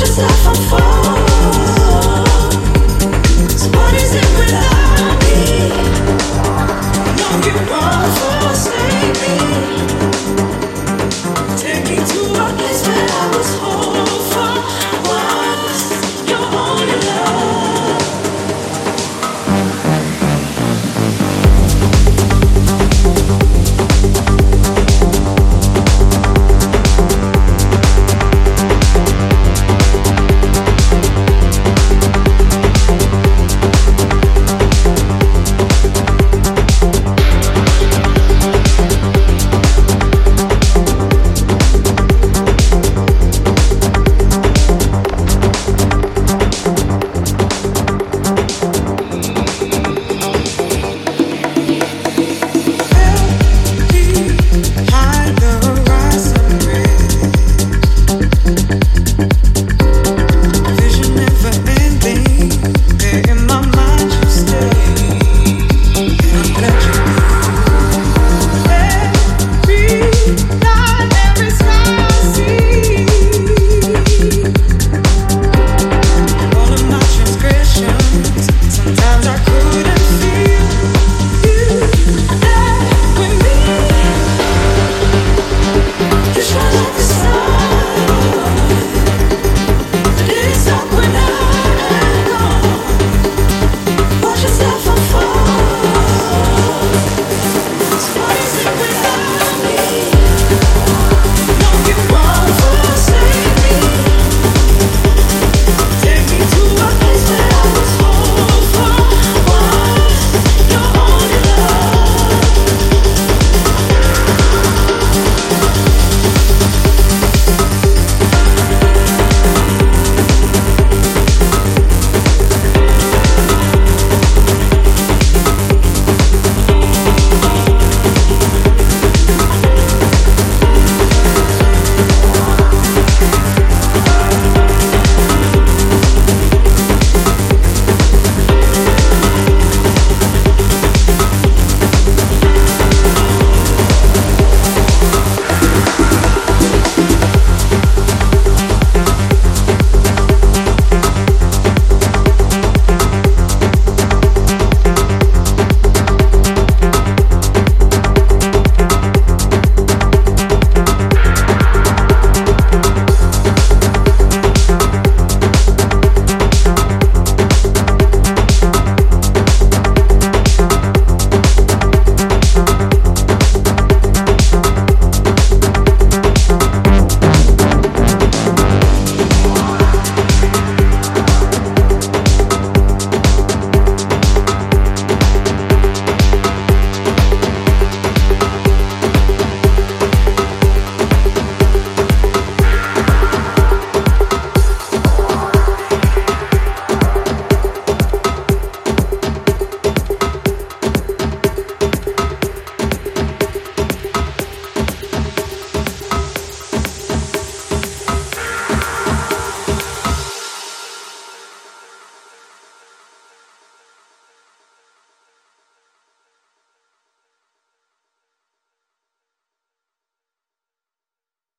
yourself me fire